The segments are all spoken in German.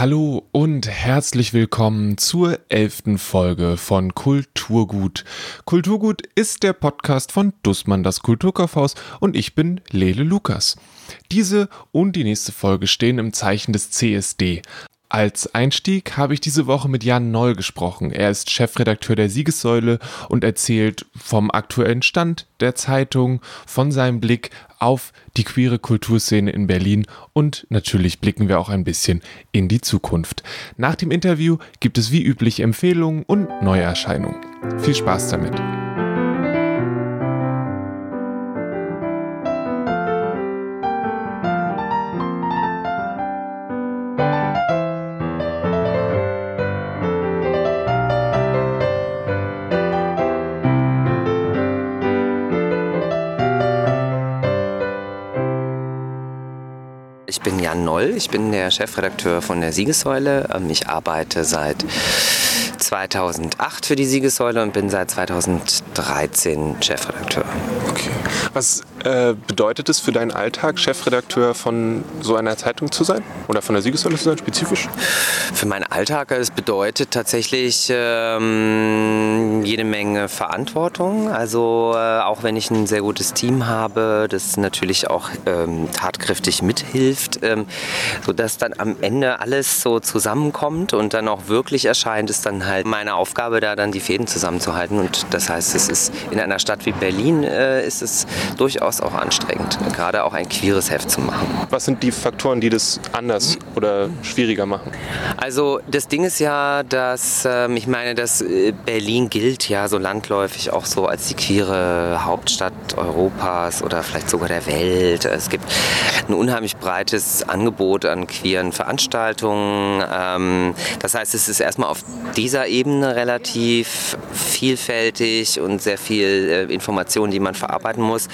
Hallo und herzlich willkommen zur elften Folge von Kulturgut. Kulturgut ist der Podcast von Dussmann, das Kulturkaufhaus und ich bin Lele Lukas. Diese und die nächste Folge stehen im Zeichen des CSD, als Einstieg habe ich diese Woche mit Jan Noll gesprochen. Er ist Chefredakteur der Siegessäule und erzählt vom aktuellen Stand der Zeitung, von seinem Blick auf die queere Kulturszene in Berlin und natürlich blicken wir auch ein bisschen in die Zukunft. Nach dem Interview gibt es wie üblich Empfehlungen und Neuerscheinungen. Viel Spaß damit! Noll, ich bin der Chefredakteur von der Siegessäule. Ähm, ich arbeite seit 2008 für die Siegessäule und bin seit 2013 Chefredakteur. Okay. Was äh, bedeutet es für deinen Alltag, Chefredakteur von so einer Zeitung zu sein? Oder von der Siegessäule zu sein, spezifisch? Für meinen Alltag, es bedeutet tatsächlich ähm, jede Menge Verantwortung. Also äh, auch wenn ich ein sehr gutes Team habe, das natürlich auch ähm, tatkräftig mithilft, ähm, sodass dann am Ende alles so zusammenkommt und dann auch wirklich erscheint, ist dann halt meine Aufgabe, da dann die Fäden zusammenzuhalten. Und das heißt, es ist in einer Stadt wie Berlin äh, ist es durchaus durchaus auch anstrengend, gerade auch ein queeres Heft zu machen. Was sind die Faktoren, die das anders oder schwieriger machen? Also das Ding ist ja, dass ähm, ich meine, dass äh, Berlin gilt ja so landläufig auch so als die queere Hauptstadt Europas oder vielleicht sogar der Welt. Es gibt ein unheimlich breites Angebot an queeren Veranstaltungen. Ähm, das heißt, es ist erstmal auf dieser Ebene relativ vielfältig und sehr viel äh, Information, die man verarbeiten muss.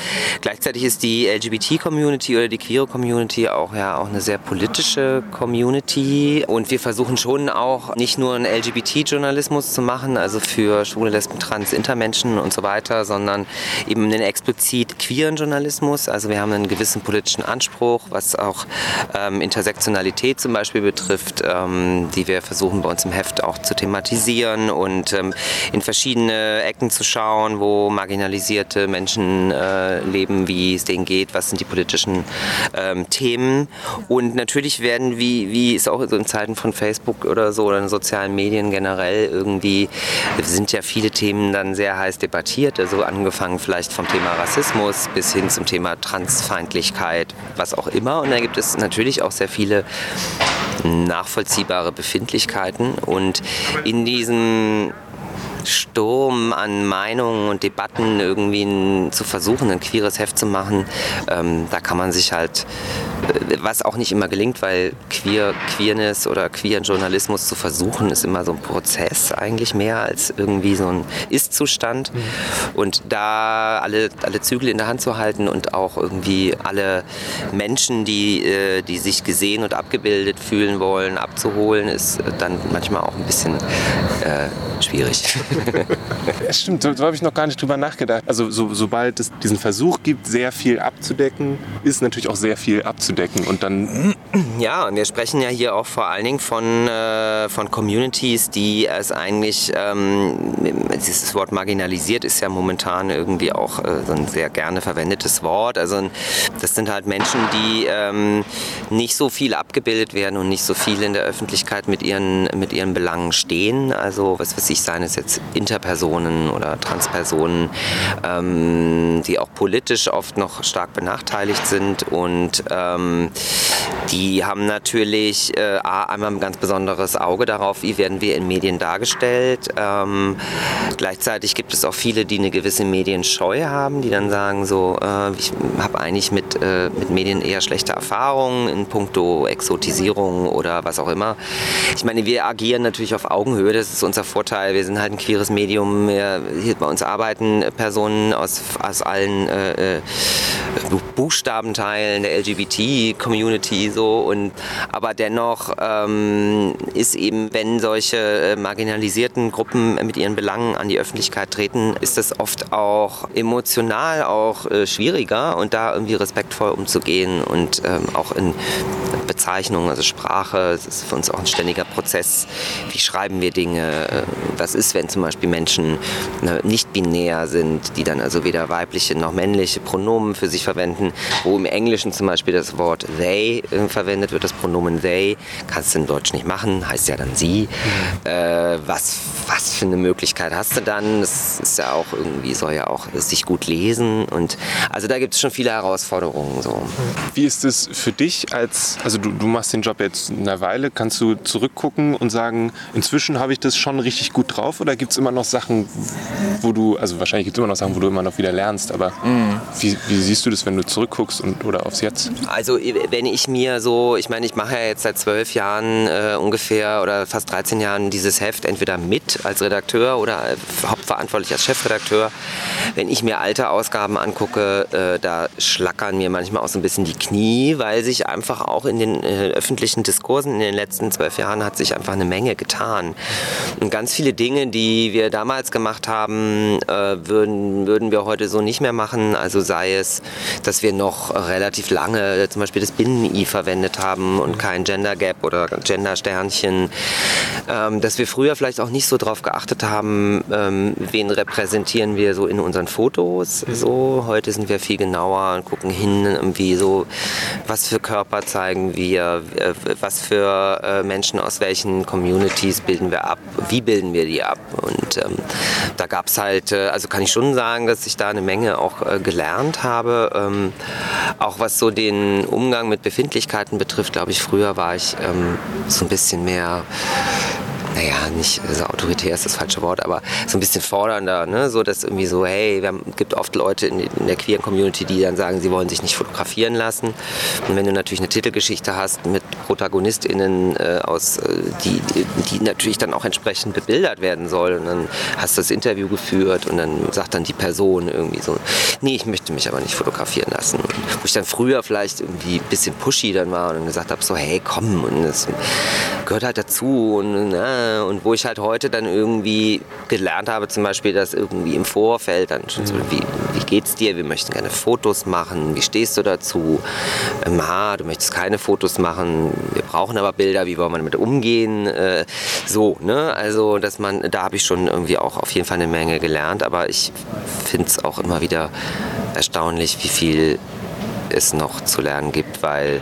Gleichzeitig ist die LGBT-Community oder die queere Community auch ja auch eine sehr politische Community und wir versuchen schon auch nicht nur einen LGBT-Journalismus zu machen, also für schwule, Lesben, Trans, Intermenschen und so weiter, sondern eben einen explizit queeren Journalismus. Also wir haben einen gewissen politischen Anspruch, was auch ähm, Intersektionalität zum Beispiel betrifft, ähm, die wir versuchen bei uns im Heft auch zu thematisieren und ähm, in verschiedene Ecken zu schauen, wo marginalisierte Menschen äh, leben beschreiben, wie es denen geht, was sind die politischen ähm, Themen. Und natürlich werden, wie, wie es auch in Zeiten von Facebook oder so oder in sozialen Medien generell irgendwie, sind ja viele Themen dann sehr heiß debattiert. Also angefangen vielleicht vom Thema Rassismus bis hin zum Thema Transfeindlichkeit, was auch immer. Und da gibt es natürlich auch sehr viele nachvollziehbare Befindlichkeiten. Und in diesen Sturm an Meinungen und Debatten irgendwie zu versuchen, ein queeres Heft zu machen, ähm, da kann man sich halt, äh, was auch nicht immer gelingt, weil Queer, Queerness oder queeren Journalismus zu versuchen, ist immer so ein Prozess eigentlich mehr als irgendwie so ein Ist-Zustand. Mhm. Und da alle, alle Zügel in der Hand zu halten und auch irgendwie alle Menschen, die, äh, die sich gesehen und abgebildet fühlen wollen, abzuholen, ist dann manchmal auch ein bisschen äh, schwierig. ja, stimmt, so, so habe ich noch gar nicht drüber nachgedacht. Also so, sobald es diesen Versuch gibt, sehr viel abzudecken, ist natürlich auch sehr viel abzudecken und dann... Ja, und wir sprechen ja hier auch vor allen Dingen von, äh, von Communities, die es eigentlich, ähm, dieses Wort marginalisiert ist ja momentan irgendwie auch äh, so ein sehr gerne verwendetes Wort. Also das sind halt Menschen, die ähm, nicht so viel abgebildet werden und nicht so viel in der Öffentlichkeit mit ihren, mit ihren Belangen stehen. Also was weiß ich, seien es jetzt Interpersonen oder Transpersonen, ähm, die auch politisch oft noch stark benachteiligt sind und ähm, die haben natürlich äh, einmal ein ganz besonderes Auge darauf, wie werden wir in Medien dargestellt. Ähm, gleichzeitig gibt es auch viele, die eine gewisse Medienscheu haben, die dann sagen so, äh, ich habe eigentlich mit, äh, mit Medien eher schlechte Erfahrungen in puncto Exotisierung oder was auch immer. Ich meine, wir agieren natürlich auf Augenhöhe, das ist unser Vorteil. Wir sind halt ein queeres Medium. Hier bei uns arbeiten Personen aus, aus allen äh, äh Buchstabenteilen der LGBT-Community so und aber dennoch ähm, ist eben, wenn solche äh, marginalisierten Gruppen mit ihren Belangen an die Öffentlichkeit treten, ist das oft auch emotional auch äh, schwieriger und da irgendwie respektvoll umzugehen und ähm, auch in Bezeichnungen, also Sprache, das ist für uns auch ein ständiger Prozess. Wie schreiben wir Dinge? Äh, was ist, wenn zum Beispiel Menschen ne, nicht binär sind, die dann also weder weibliche noch männliche Pronomen für sich verwenden, wo im Englischen zum Beispiel das Wort they äh, verwendet wird, das Pronomen they, kannst du in Deutsch nicht machen, heißt ja dann sie. Äh, was, was für eine Möglichkeit hast du dann? Das ist ja auch irgendwie, soll ja auch sich gut lesen und also da gibt es schon viele Herausforderungen. So. Wie ist es für dich als, also du, du machst den Job jetzt eine Weile, kannst du zurückgucken und sagen, inzwischen habe ich das schon richtig gut drauf oder gibt es immer noch Sachen, wo du, also wahrscheinlich gibt es immer noch Sachen, wo du immer noch wieder lernst, aber mhm. wie, wie, siehst du das, wenn du zurückguckst und, oder aufs Jetzt? Also wenn ich mir so, ich meine, ich mache ja jetzt seit zwölf Jahren äh, ungefähr oder fast 13 Jahren dieses Heft entweder mit als Redakteur oder hauptverantwortlich als Chefredakteur. Wenn ich mir alte Ausgaben angucke, äh, da schlackern mir manchmal auch so ein bisschen die Knie, weil sich einfach auch in den äh, öffentlichen Diskursen in den letzten zwölf Jahren hat sich einfach eine Menge getan. Und ganz viele Dinge, die wir damals gemacht haben, äh, würden, würden wir heute so nicht mehr machen. Also sei es, dass wir noch relativ lange zum Beispiel das Binnen-I verwendet haben und kein Gender Gap oder Gender Sternchen. Ähm, dass wir früher vielleicht auch nicht so darauf geachtet haben, ähm, wen repräsentieren wir so in unseren Fotos. So, heute sind wir viel genauer und gucken hin, irgendwie so, was für Körper zeigen wir, äh, was für äh, Menschen aus welchen Communities bilden wir ab, wie bilden wir die ab. Und ähm, da gab es halt, äh, also kann ich schon sagen, dass ich da eine Menge auch äh, gelernt habe. Ähm, auch was so den Umgang mit Befindlichkeiten betrifft, glaube ich, früher war ich ähm, so ein bisschen mehr naja, nicht so autoritär ist das falsche Wort, aber so ein bisschen fordernder, ne? so dass irgendwie so, hey, es gibt oft Leute in, in der queeren Community, die dann sagen, sie wollen sich nicht fotografieren lassen. Und wenn du natürlich eine Titelgeschichte hast mit ProtagonistInnen äh, aus, äh, die, die natürlich dann auch entsprechend bebildert werden soll und dann hast du das Interview geführt und dann sagt dann die Person irgendwie so, nee, ich möchte mich aber nicht fotografieren lassen. Und wo ich dann früher vielleicht irgendwie ein bisschen pushy dann war und gesagt habe, so, hey, komm, und das gehört halt dazu und na, äh, und wo ich halt heute dann irgendwie gelernt habe, zum Beispiel, dass irgendwie im Vorfeld dann schon so, wie, wie geht's dir? Wir möchten gerne Fotos machen. Wie stehst du dazu? Ähm, ah, du möchtest keine Fotos machen. Wir brauchen aber Bilder. Wie wollen wir damit umgehen? Äh, so, ne? Also, dass man, da habe ich schon irgendwie auch auf jeden Fall eine Menge gelernt. Aber ich finde es auch immer wieder erstaunlich, wie viel es noch zu lernen gibt, weil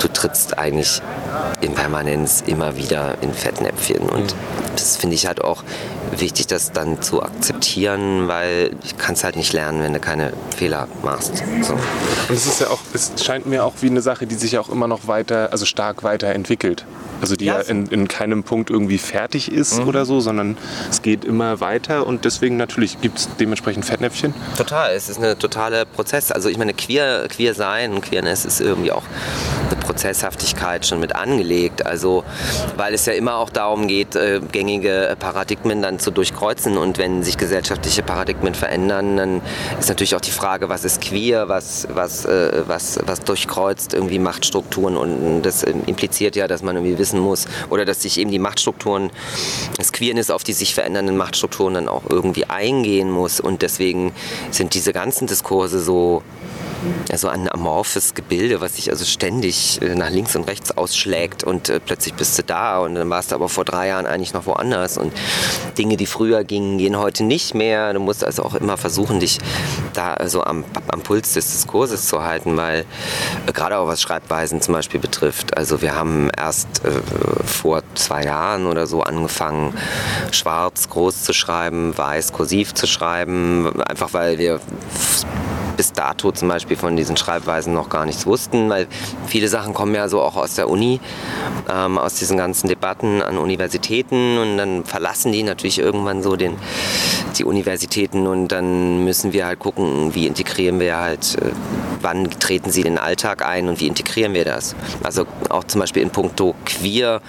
du trittst eigentlich in Permanenz immer wieder in Fettnäpfchen. Und das finde ich halt auch wichtig, das dann zu akzeptieren, weil ich kann es halt nicht lernen, wenn du keine Fehler machst. So. Und es ist ja auch, es scheint mir auch wie eine Sache, die sich auch immer noch weiter, also stark weiterentwickelt. Also die ja, ja in, in, keinem Punkt irgendwie fertig ist mhm. oder so, sondern es geht immer weiter und deswegen natürlich gibt es dementsprechend Fettnäpfchen. Total, es ist ein totaler Prozess. Also ich meine, queer, queer sein. Und Queerness ist irgendwie auch eine Prozesshaftigkeit schon mit angelegt. Also weil es ja immer auch darum geht, äh, gängige Paradigmen dann zu durchkreuzen. Und wenn sich gesellschaftliche Paradigmen verändern, dann ist natürlich auch die Frage, was ist queer, was, was, äh, was, was durchkreuzt irgendwie Machtstrukturen. Und das impliziert ja, dass man irgendwie wissen muss oder dass sich eben die Machtstrukturen, das Queerness auf die sich verändernden Machtstrukturen dann auch irgendwie eingehen muss. Und deswegen sind diese ganzen Diskurse so ja, so ein amorphes Gebilde, was sich also ständig äh, nach links und rechts ausschlägt und äh, plötzlich bist du da und dann warst du aber vor drei Jahren eigentlich noch woanders und Dinge, die früher gingen, gehen heute nicht mehr. Du musst also auch immer versuchen, dich da so am, am Puls des Diskurses zu halten, weil äh, gerade auch was Schreibweisen zum Beispiel betrifft. Also wir haben erst vor zwei Jahren oder so angefangen, schwarz groß zu schreiben, weiß kursiv zu schreiben, einfach weil wir bis dato zum Beispiel von diesen Schreibweisen noch gar nichts wussten, weil viele Sachen kommen ja so auch aus der Uni, ähm, aus diesen ganzen Debatten an Universitäten und dann verlassen die natürlich irgendwann so den, die Universitäten und dann müssen wir halt gucken, wie integrieren wir halt, äh, wann treten sie in den Alltag ein und wie integrieren wir das. Also auch zum Beispiel in puncto queer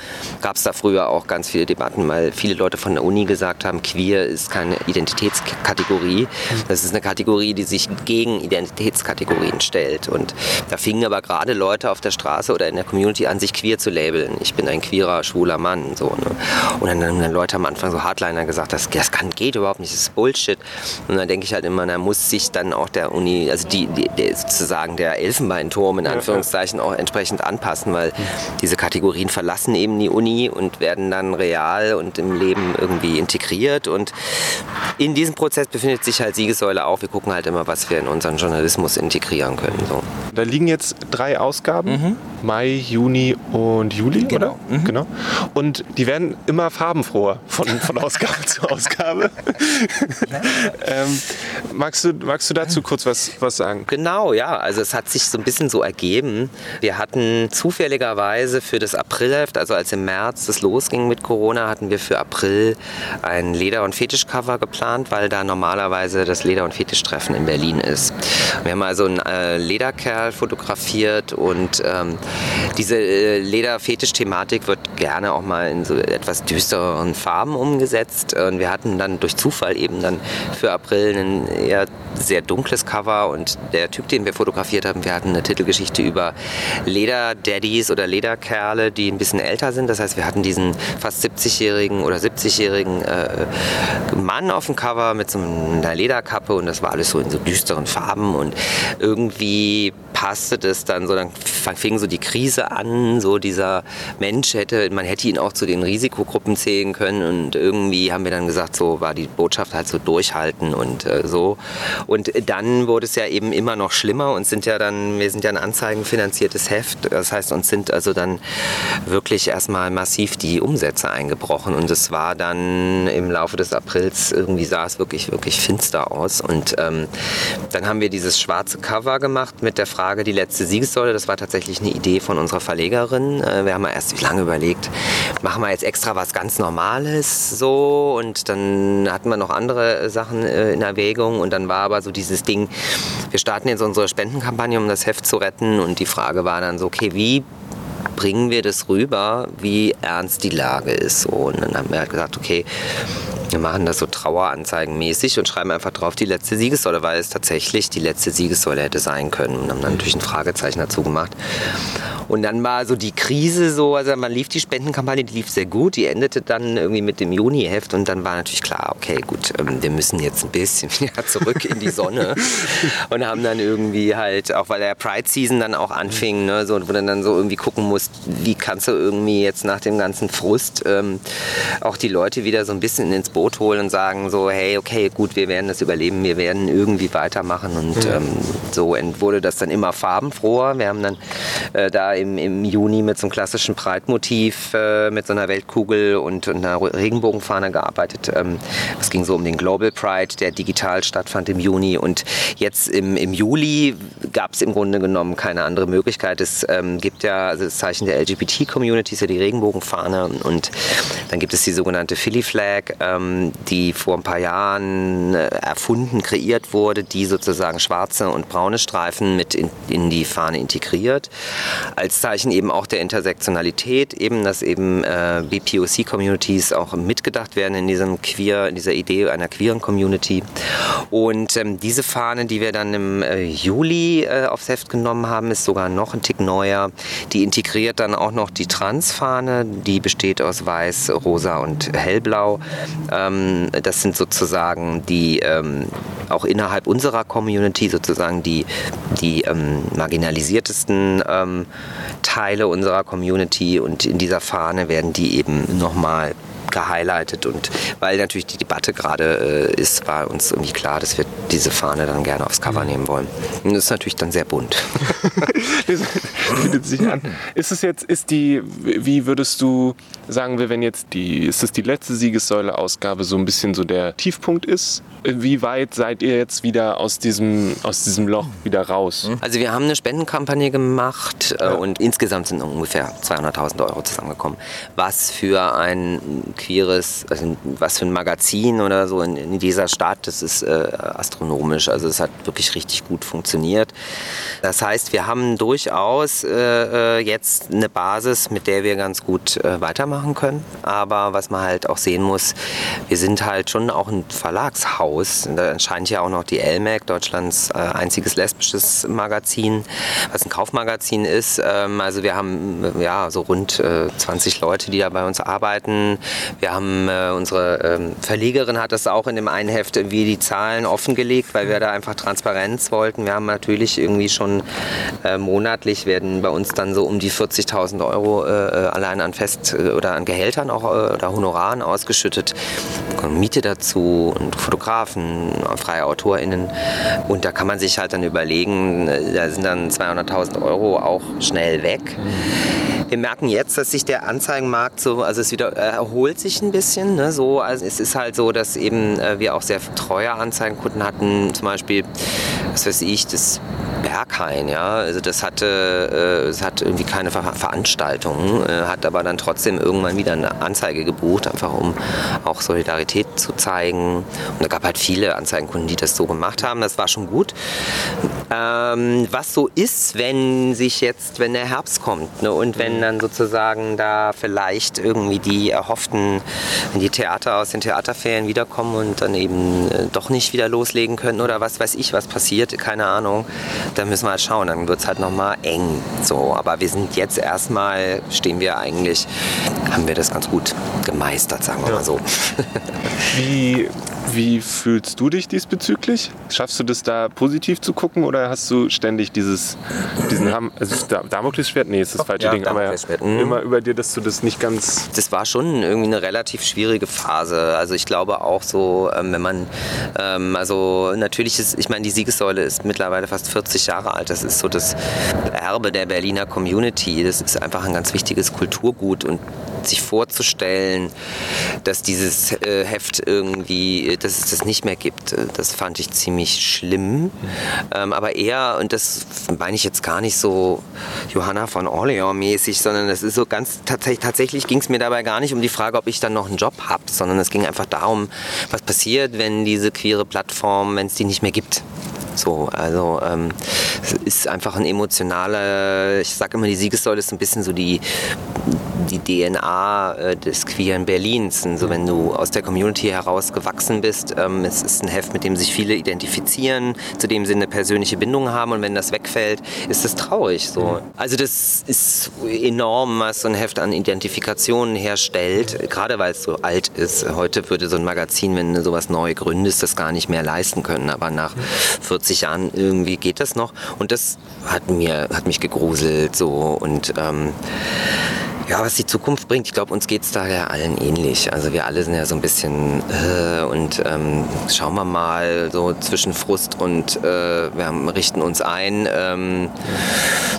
gab es da früher auch ganz viele Debatten, weil viele Leute von der Uni gesagt haben, queer ist keine Identitätskategorie. Das ist eine Kategorie, die sich gegen Identitätskategorien stellt. Und da fingen aber gerade Leute auf der Straße oder in der Community an, sich queer zu labeln. Ich bin ein queerer, schwuler Mann. So, ne? Und dann haben dann Leute am Anfang so Hardliner gesagt, das, das kann, geht überhaupt nicht, das ist Bullshit. Und dann denke ich halt immer, da muss sich dann auch der Uni, also die, die, die sozusagen der Elfenbeinturm in Anführungszeichen auch entsprechend anpassen, weil diese Kategorien verlassen eben die Uni und werden dann real und im Leben irgendwie integriert. Und in diesem Prozess befindet sich halt Siegessäule auch. Wir gucken halt immer, was wir in unseren Journalismus integrieren können. So. Da liegen jetzt drei Ausgaben, mhm. Mai, Juni und Juli, genau. oder? Mhm. Genau. Und die werden immer farbenfroher von, von Ausgabe zu Ausgabe. ähm, magst, du, magst du dazu kurz was, was sagen? Genau, ja. Also es hat sich so ein bisschen so ergeben. Wir hatten zufälligerweise für das Aprilheft, also als im März das losging mit Corona, hatten wir für April ein Leder- und Fetischcover geplant, weil da normalerweise das Leder- und Fetischtreffen in Berlin ist. Wir haben also einen äh, Lederkerl fotografiert und ähm, diese äh, Leder-Fetisch-Thematik wird gerne auch mal in so etwas düstereren Farben umgesetzt. Und wir hatten dann durch Zufall eben dann für April ein eher sehr dunkles Cover und der Typ, den wir fotografiert haben, wir hatten eine Titelgeschichte über Leder-Daddies oder Lederkerle, die ein bisschen älter sind. Das heißt, wir hatten diesen fast 70-jährigen oder 70-jährigen äh, Mann auf dem Cover mit so einer Lederkappe und das war alles so in so düsteren Farben und irgendwie passte das dann so, dann fing so die Krise an, so dieser Mensch hätte, man hätte ihn auch zu den Risikogruppen zählen können und irgendwie haben wir dann gesagt, so war die Botschaft halt so durchhalten und äh, so. Und dann wurde es ja eben immer noch schlimmer und sind ja dann, wir sind ja ein anzeigenfinanziertes Heft, das heißt, uns sind also dann wirklich erstmal massiv die Umsätze eingebrochen und es war dann im Laufe des Aprils, irgendwie sah es wirklich, wirklich finster aus und ähm, dann haben wir dieses schwarze Cover gemacht mit der Frage, die letzte Siegessäule, das war tatsächlich eine Idee von unserer Verlegerin. Äh, wir haben erst lange überlegt, machen wir jetzt extra was ganz Normales so und dann hatten wir noch andere Sachen äh, in Erwägung und dann war aber so dieses Ding, wir starten jetzt unsere Spendenkampagne, um das Heft zu retten und die Frage war dann so, okay, wie bringen wir das rüber, wie ernst die Lage ist. So. Und dann haben wir halt gesagt, okay, wir machen das so Traueranzeigenmäßig und schreiben einfach drauf die letzte Siegessäule, weil es tatsächlich die letzte Siegessäule hätte sein können. Und haben dann natürlich ein Fragezeichen dazu gemacht. Und dann war so die Krise so, also man lief die Spendenkampagne, die lief sehr gut, die endete dann irgendwie mit dem Juni-Heft und dann war natürlich klar, okay, gut, ähm, wir müssen jetzt ein bisschen wieder zurück in die Sonne und haben dann irgendwie halt, auch weil der Pride-Season dann auch anfing, ne, so, wo du dann so irgendwie gucken musst, wie kannst du irgendwie jetzt nach dem ganzen Frust ähm, auch die Leute wieder so ein bisschen ins Boot holen und sagen so, hey, okay, gut, wir werden das überleben, wir werden irgendwie weitermachen und mhm. ähm, so wurde das dann immer farbenfroher. Wir haben dann äh, da im, im Juni mit so einem klassischen Breitmotiv, äh, mit so einer Weltkugel und, und einer Regenbogenfahne gearbeitet. Ähm, es ging so um den Global Pride, der digital stattfand im Juni. Und jetzt im, im Juli gab es im Grunde genommen keine andere Möglichkeit. Es ähm, gibt ja also das Zeichen der LGBT-Community, ist ja die Regenbogenfahne. Und dann gibt es die sogenannte Philly Flag, ähm, die vor ein paar Jahren äh, erfunden, kreiert wurde, die sozusagen schwarze und braune Streifen mit in, in die Fahne integriert als Zeichen eben auch der Intersektionalität, eben, dass eben äh, BPOC-Communities auch mitgedacht werden in diesem queer, in dieser Idee einer queeren Community. Und ähm, diese Fahne, die wir dann im äh, Juli äh, aufs Heft genommen haben, ist sogar noch ein Tick neuer. Die integriert dann auch noch die Transfahne, die besteht aus weiß, rosa und hellblau. Ähm, das sind sozusagen die ähm, auch innerhalb unserer Community sozusagen die, die ähm, marginalisiertesten ähm, Teile unserer Community. Und in dieser Fahne werden die eben nochmal gehighlightet und weil natürlich die Debatte gerade äh, ist, war uns irgendwie klar, dass wir diese Fahne dann gerne aufs Cover mhm. nehmen wollen. Und das ist natürlich dann sehr bunt. das bietet sich an. Ist es jetzt, ist die, wie würdest du sagen wir, wenn jetzt die, ist das die letzte Siegessäule-Ausgabe so ein bisschen so der Tiefpunkt ist? Wie weit seid ihr jetzt wieder aus diesem, aus diesem Loch wieder raus? Also wir haben eine Spendenkampagne gemacht äh, und insgesamt sind ungefähr 200.000 Euro zusammengekommen. Was für ein queeres, also was für ein Magazin oder so in, in dieser Stadt, das ist äh, astronomisch. Also es hat wirklich richtig gut funktioniert. Das heißt, wir haben durchaus äh, äh jetzt eine Basis, mit der wir ganz gut äh, weitermachen können. Aber was man halt auch sehen muss, wir sind halt schon auch ein Verlagshaus. Da erscheint ja auch noch die LMAC, Deutschlands äh, einziges lesbisches Magazin, was ein Kaufmagazin ist. Ähm, also wir haben äh, ja so rund äh, 20 Leute, die da bei uns arbeiten. Wir haben äh, unsere ähm, Verlegerin hat das auch in dem einen Heft wie die Zahlen offengelegt, weil wir da einfach Transparenz wollten. Wir haben natürlich irgendwie schon äh, monatlich werden bei uns dann so um die 40.000 Euro äh, äh, allein an Fest oder an Gehältern auch oder Honoraren ausgeschüttet. Miete dazu und Fotografen, freie AutorInnen. Und da kann man sich halt dann überlegen, da sind dann 200.000 Euro auch schnell weg. Wir merken jetzt, dass sich der Anzeigenmarkt so, also es wieder äh, erholt sich ein bisschen. Ne, so, also es ist halt so, dass eben äh, wir auch sehr treue Anzeigenkunden hatten, zum Beispiel, was weiß ich, das Berghain, ja. Also das hatte, äh, es hat irgendwie keine Ver Veranstaltung, hat aber dann trotzdem irgendwann wieder eine Anzeige gebucht, einfach um auch Solidarität zu zeigen. Und da gab halt viele Anzeigenkunden, die das so gemacht haben. Das war schon gut. Ähm, was so ist, wenn sich jetzt, wenn der Herbst kommt ne, und wenn dann sozusagen da vielleicht irgendwie die erhofften, wenn die Theater aus den Theaterferien wiederkommen und dann eben äh, doch nicht wieder loslegen können oder was weiß ich, was passiert, keine Ahnung dann müssen wir halt schauen, dann wird es halt nochmal eng. So, aber wir sind jetzt erstmal, stehen wir eigentlich, haben wir das ganz gut gemeistert, sagen wir ja. mal so. Wie wie fühlst du dich diesbezüglich? Schaffst du das da positiv zu gucken oder hast du ständig dieses diesen Ham also Damoklesschwert? Nee, ist das falsche ja, Ding, aber mhm. immer über dir, dass du das nicht ganz. Das war schon irgendwie eine relativ schwierige Phase. Also ich glaube auch so, ähm, wenn man ähm, also natürlich ist, ich meine, die Siegessäule ist mittlerweile fast 40 Jahre alt. Das ist so das Erbe der Berliner Community. Das ist einfach ein ganz wichtiges Kulturgut und sich vorzustellen, dass dieses äh, Heft irgendwie, dass es das nicht mehr gibt, äh, das fand ich ziemlich schlimm. Ähm, aber eher, und das meine ich jetzt gar nicht so Johanna von Orleans mäßig, sondern es ist so ganz, tatsächlich, tatsächlich ging es mir dabei gar nicht um die Frage, ob ich dann noch einen Job habe, sondern es ging einfach darum, was passiert, wenn diese queere Plattform, wenn es die nicht mehr gibt. So, also ähm, es ist einfach ein emotionaler, ich sage immer, die Siegessäule ist ein bisschen so die, die DNA äh, des queeren Berlins. Und so, wenn du aus der Community heraus gewachsen bist, ähm, es ist ein Heft, mit dem sich viele identifizieren, zu dem sie eine persönliche Bindung haben und wenn das wegfällt, ist das traurig. So. Also das ist enorm, was so ein Heft an Identifikationen herstellt, gerade weil es so alt ist. Heute würde so ein Magazin, wenn du sowas neu gründest, das gar nicht mehr leisten können. Aber nach 40 Jahren irgendwie geht das noch. Und das hat mir, hat mich gegruselt so und ähm, ja, was die Zukunft bringt, ich glaube, uns geht es da ja allen ähnlich. Also wir alle sind ja so ein bisschen äh, und ähm, schauen wir mal so zwischen Frust und äh, wir richten uns ein. Ähm,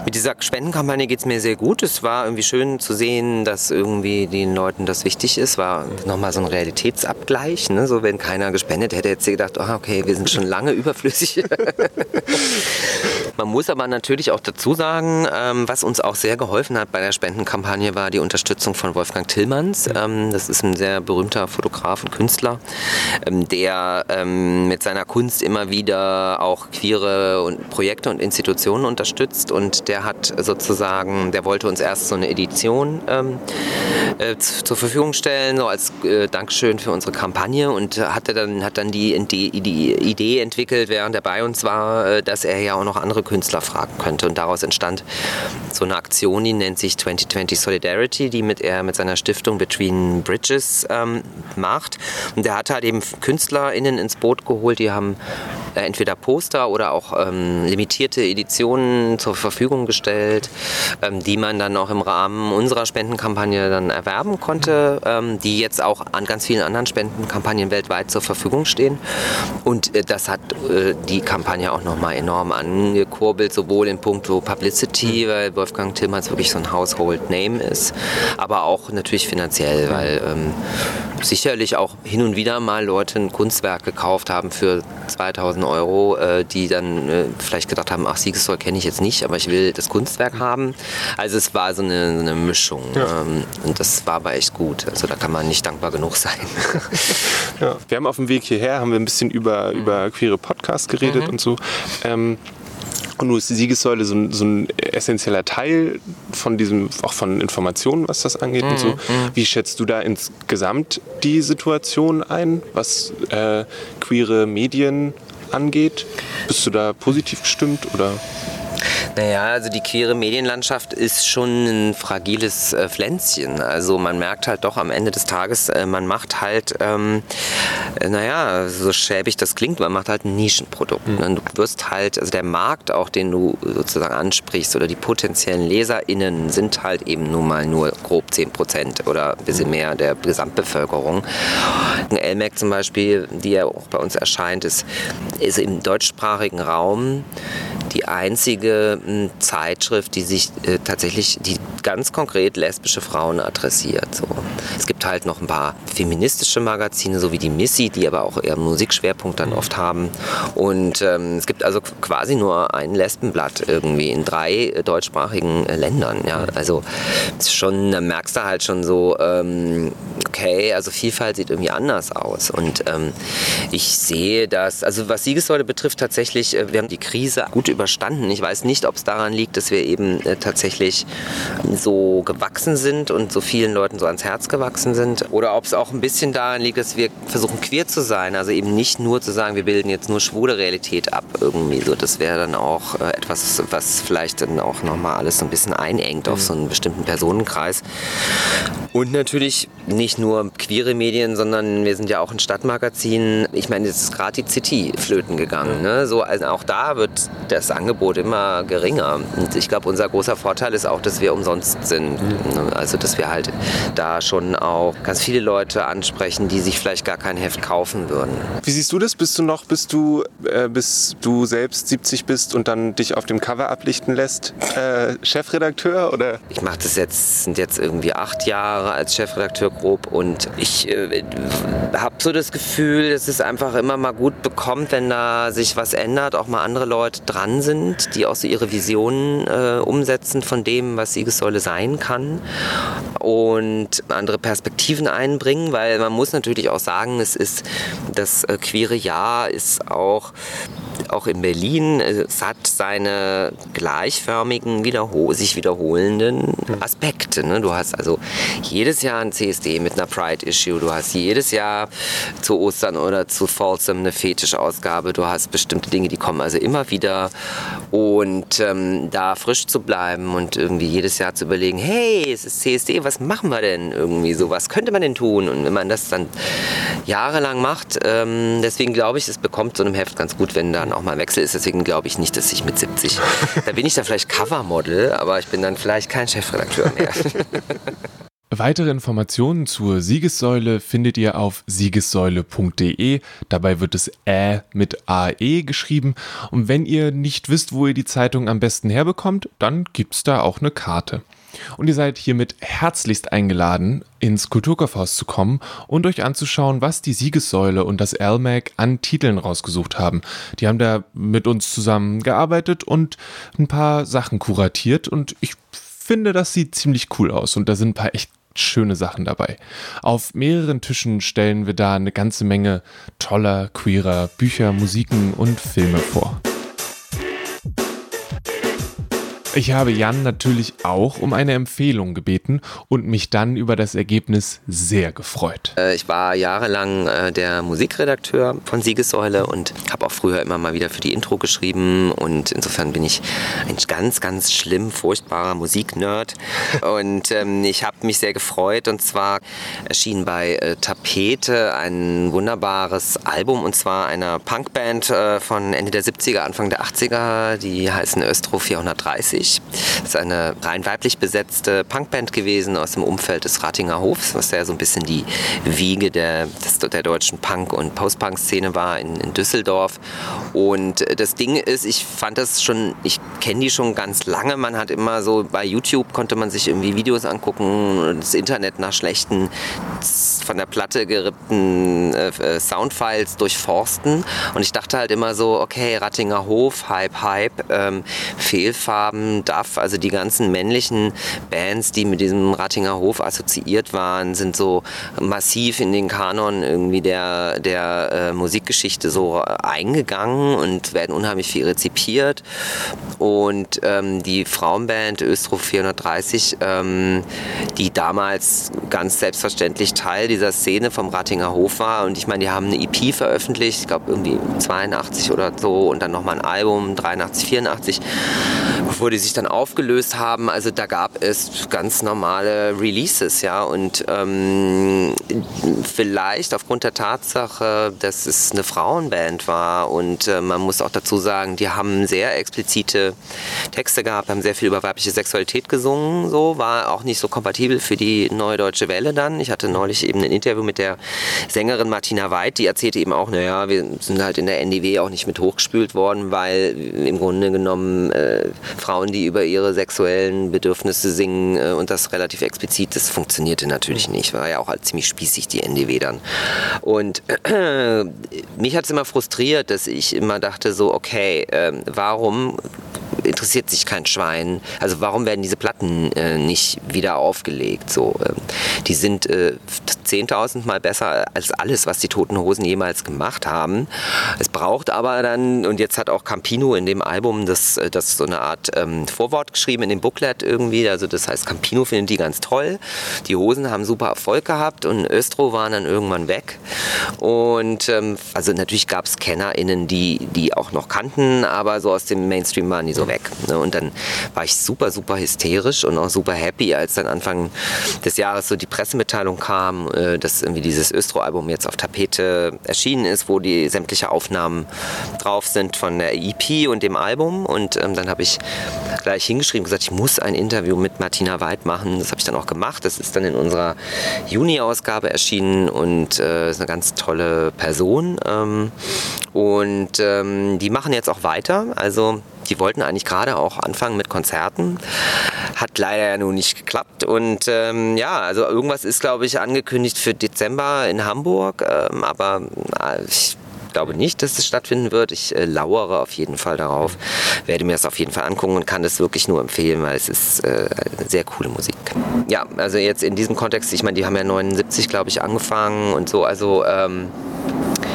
mit dieser Spendenkampagne geht es mir sehr gut. Es war irgendwie schön zu sehen, dass irgendwie den Leuten das wichtig ist. War nochmal so ein Realitätsabgleich. Ne? So wenn keiner gespendet hätte, hätte sie gedacht, oh, okay, wir sind schon lange überflüssig. Man muss aber natürlich auch dazu sagen, ähm, was uns auch sehr geholfen hat bei der Spendenkampagne, war die Unterstützung von Wolfgang Tillmanns. Ähm, das ist ein sehr berühmter Fotograf und Künstler, ähm, der ähm, mit seiner Kunst immer wieder auch queere und Projekte und Institutionen unterstützt. Und der hat sozusagen, der wollte uns erst so eine Edition ähm, äh, zur Verfügung stellen, so als äh, Dankeschön für unsere Kampagne und hatte dann, hat dann die, die, die Idee entwickelt, während er bei uns war, äh, dass er ja auch noch andere Künstler fragen könnte. Und daraus entstand so eine Aktion, die nennt sich 2020 Solidarity Solidarity, die mit er mit seiner Stiftung Between Bridges ähm, macht. Und der hat halt eben KünstlerInnen ins Boot geholt, die haben äh, entweder Poster oder auch ähm, limitierte Editionen zur Verfügung gestellt, ähm, die man dann auch im Rahmen unserer Spendenkampagne dann erwerben konnte, ähm, die jetzt auch an ganz vielen anderen Spendenkampagnen weltweit zur Verfügung stehen. Und äh, das hat äh, die Kampagne auch nochmal enorm angekurbelt, sowohl in puncto Publicity, weil Wolfgang Tillmanns wirklich so ein Household Name ist, aber auch natürlich finanziell, weil ähm, sicherlich auch hin und wieder mal Leute ein Kunstwerk gekauft haben für 2000 Euro, äh, die dann äh, vielleicht gedacht haben, ach, Siegessäule kenne ich jetzt nicht, aber ich will das Kunstwerk haben. Also es war so eine, so eine Mischung ja. ähm, und das war aber echt gut. Also da kann man nicht dankbar genug sein. ja. Wir haben auf dem Weg hierher haben wir ein bisschen über, mhm. über queere Podcasts geredet mhm. und so. Ähm, und nun ist die Siegessäule so ein, so ein, essentieller Teil von diesem, auch von Informationen, was das angeht mhm. und so. Mhm. Wie schätzt du da insgesamt die Situation ein, was äh, queere Medien angeht? Bist du da positiv gestimmt oder? Naja, also die queere Medienlandschaft ist schon ein fragiles äh, Pflänzchen. Also man merkt halt doch am Ende des Tages, äh, man macht halt, ähm, äh, naja, so schäbig das klingt, man macht halt ein Nischenprodukt. Mhm. Du wirst halt, also der Markt auch, den du sozusagen ansprichst oder die potenziellen LeserInnen sind halt eben nun mal nur grob 10 Prozent oder ein bisschen mehr der Gesamtbevölkerung. LMAC zum Beispiel, die ja auch bei uns erscheint, ist, ist im deutschsprachigen Raum die einzige hm, Zeitschrift, die sich äh, tatsächlich, die ganz konkret lesbische Frauen adressiert. So. Es gibt halt noch ein paar feministische Magazine, so wie die Missy, die aber auch eher Musikschwerpunkt dann oft haben. Und ähm, es gibt also quasi nur ein Lesbenblatt irgendwie in drei deutschsprachigen äh, Ländern. Ja? Also schon, da merkst du halt schon so, ähm, okay, also Vielfalt sieht irgendwie anders aus. Und ähm, ich sehe das, also was Siegessäule betrifft, tatsächlich, äh, wir haben die Krise gut überstanden. Ich weiß nicht, ob es daran liegt, dass wir eben äh, tatsächlich so gewachsen sind und so vielen Leuten so ans Herz gewachsen sind. Oder ob es auch ein bisschen daran liegt, dass wir versuchen queer zu sein. Also eben nicht nur zu sagen, wir bilden jetzt nur schwule Realität ab irgendwie. So, das wäre dann auch äh, etwas, was vielleicht dann auch nochmal alles so ein bisschen einengt mhm. auf so einen bestimmten Personenkreis. Und natürlich nicht nur queere Medien, sondern wir sind ja auch ein Stadtmagazin. Ich meine, jetzt ist gerade die City flöten gegangen. Ne? So, also auch da wird das Angebot immer geringer. Und ich glaube, unser großer Vorteil ist auch, dass wir umsonst sind. Mhm. Also, dass wir halt da schon auch ganz viele Leute ansprechen, die sich vielleicht gar kein Heft kaufen würden. Wie siehst du das? Bist du noch, bis du, äh, bis du selbst 70 bist und dann dich auf dem Cover ablichten lässt, äh, Chefredakteur oder? Ich mache das jetzt, sind jetzt irgendwie acht Jahre Jahre als Chefredakteur grob und ich äh, habe so das Gefühl, dass es einfach immer mal gut bekommt, wenn da sich was ändert, auch mal andere Leute dran sind, die auch so ihre Visionen äh, umsetzen von dem, was Siegessäule sein kann und andere Perspektiven einbringen, weil man muss natürlich auch sagen, es ist das äh, queere Jahr ist auch auch in Berlin, es hat seine gleichförmigen, wiederhol sich wiederholenden Aspekte. Ne? Du hast also jedes Jahr ein CSD mit einer Pride-Issue, du hast jedes Jahr zu Ostern oder zu Folsom eine Fetischausgabe, du hast bestimmte Dinge, die kommen also immer wieder und ähm, da frisch zu bleiben und irgendwie jedes Jahr zu überlegen, hey, es ist CSD, was machen wir denn irgendwie so, was könnte man denn tun und wenn man das dann jahrelang macht, ähm, deswegen glaube ich, es bekommt so einem Heft ganz gut, wenn dann auch mal Wechsel ist, deswegen glaube ich nicht, dass ich mit 70, da bin ich dann vielleicht Covermodel, aber ich bin dann vielleicht kein Chefredakteur mehr. Weitere Informationen zur Siegessäule findet ihr auf siegessäule.de. Dabei wird es Ä mit AE geschrieben. Und wenn ihr nicht wisst, wo ihr die Zeitung am besten herbekommt, dann gibt es da auch eine Karte. Und ihr seid hiermit herzlichst eingeladen, ins Kulturkaufhaus zu kommen und euch anzuschauen, was die Siegessäule und das LMAC an Titeln rausgesucht haben. Die haben da mit uns zusammen gearbeitet und ein paar Sachen kuratiert und ich finde, das sieht ziemlich cool aus und da sind ein paar echt schöne Sachen dabei. Auf mehreren Tischen stellen wir da eine ganze Menge toller, queerer Bücher, Musiken und Filme vor. Ich habe Jan natürlich auch um eine Empfehlung gebeten und mich dann über das Ergebnis sehr gefreut. Äh, ich war jahrelang äh, der Musikredakteur von Siegessäule und habe auch früher immer mal wieder für die Intro geschrieben und insofern bin ich ein ganz, ganz schlimm, furchtbarer Musiknerd und ähm, ich habe mich sehr gefreut und zwar erschien bei äh, Tapete ein wunderbares Album und zwar einer Punkband äh, von Ende der 70er, Anfang der 80er, die heißen Östro 430 1990. Das ist eine rein weiblich besetzte Punkband gewesen aus dem Umfeld des Ratinger Hofs, was ja so ein bisschen die Wiege der, der deutschen Punk- und Post-Punk-Szene war in, in, Düsseldorf. Und das Ding ist, ich fand das schon, ich kenne die schon ganz lange. Man hat immer so, bei YouTube konnte man sich irgendwie Videos angucken und das Internet nach schlechten, von der Platte gerippten äh, äh, Soundfiles durchforsten. Und ich dachte halt immer so, okay, Rattinger Hof, Hype, Hype, ähm, Fehlfarben, Duff, also die ganzen männlichen Bands, die mit diesem Rattinger Hof assoziiert waren, sind so massiv in den Kanon irgendwie der, der äh, Musikgeschichte so eingegangen und werden unheimlich viel rezipiert. Und ähm, die Frauenband Östro 430, ähm, die damals ganz selbstverständlich Teil dieser Szene vom Rattinger Hof war. Und ich meine, die haben eine EP veröffentlicht, ich glaube irgendwie 82 oder so, und dann nochmal ein Album, 83, 84, bevor die sich dann aufgelöst haben. Also da gab es ganz normale Releases, ja. Und ähm, vielleicht aufgrund der Tatsache, dass es eine Frauenband war und äh, man muss auch dazu sagen, die haben sehr explizite Texte gehabt, haben sehr viel über weibliche Sexualität gesungen, so war auch nicht so kompatibel für die Neue Deutsche Welle dann. Ich hatte neulich eben ein Interview mit der Sängerin Martina Weid, die erzählte eben auch, naja, wir sind halt in der NDW auch nicht mit hochgespült worden, weil im Grunde genommen äh, Frauen, die über ihre sexuellen Bedürfnisse singen äh, und das relativ explizit, das funktionierte natürlich nicht. War ja auch halt ziemlich spießig, die NDW dann. Und äh, mich hat es immer frustriert, dass ich immer dachte so, okay, äh, warum interessiert sich kein Schwein. Also warum werden diese Platten äh, nicht wieder aufgelegt? So, äh, die sind äh, 10.000 Mal besser als alles, was die Toten Hosen jemals gemacht haben. Es braucht aber dann, und jetzt hat auch Campino in dem Album das, äh, das so eine Art ähm, Vorwort geschrieben in dem Booklet irgendwie. Also das heißt, Campino findet die ganz toll. Die Hosen haben super Erfolg gehabt und Östro waren dann irgendwann weg. Und ähm, also natürlich gab es KennerInnen, die, die auch noch kannten, aber so aus dem Mainstream waren die so weg. Ne? Und dann war ich super, super hysterisch und auch super happy, als dann Anfang des Jahres so die Pressemitteilung kam, äh, dass irgendwie dieses Östro-Album jetzt auf Tapete erschienen ist, wo die sämtliche Aufnahmen drauf sind von der EP und dem Album. Und ähm, dann habe ich gleich hingeschrieben gesagt, ich muss ein Interview mit Martina Weid machen. Das habe ich dann auch gemacht. Das ist dann in unserer Juni-Ausgabe erschienen und äh, ist eine ganz tolle Person. Ähm, und ähm, die machen jetzt auch weiter. Also die wollten eigentlich gerade auch anfangen mit Konzerten. Hat leider ja nun nicht geklappt. Und ähm, ja, also irgendwas ist, glaube ich, angekündigt für Dezember in Hamburg. Ähm, aber äh, ich glaube nicht, dass es stattfinden wird. Ich äh, lauere auf jeden Fall darauf, werde mir das auf jeden Fall angucken und kann das wirklich nur empfehlen, weil es ist äh, sehr coole Musik. Ja, also jetzt in diesem Kontext, ich meine, die haben ja 79, glaube ich, angefangen und so, also ähm,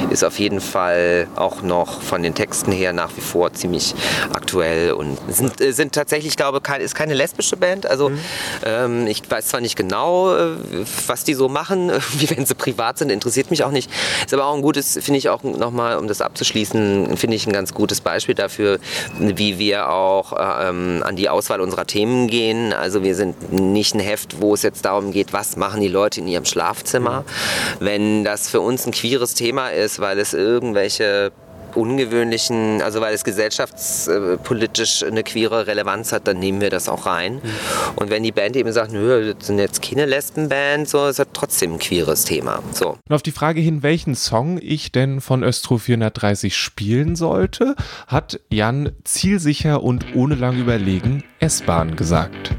ist auf jeden Fall auch noch von den Texten her nach wie vor ziemlich aktuell und sind, äh, sind tatsächlich, glaube ich, ist keine lesbische Band. Also mhm. ähm, ich weiß zwar nicht genau, äh, was die so machen, wie wenn sie privat sind, interessiert mich auch nicht. Ist aber auch ein gutes, finde ich auch nochmal, um das abzuschließen, finde ich ein ganz gutes Beispiel dafür, wie wir auch ähm, an die Auswahl unserer Themen gehen. Also wir sind nicht ein Heft, wo es jetzt darum geht, was machen die Leute in ihrem Schlafzimmer. Mhm. Wenn das für uns ein queeres Thema ist, weil es irgendwelche ungewöhnlichen, also weil es gesellschaftspolitisch eine queere Relevanz hat, dann nehmen wir das auch rein. Mhm. Und wenn die Band eben sagt, nö, das sind jetzt keine Lesbenband, so ist das trotzdem ein queeres Thema. So. Und auf die Frage hin, welchen Song ich denn von Östro 430 spielen sollte, hat Jan zielsicher und ohne lang überlegen S-Bahn gesagt.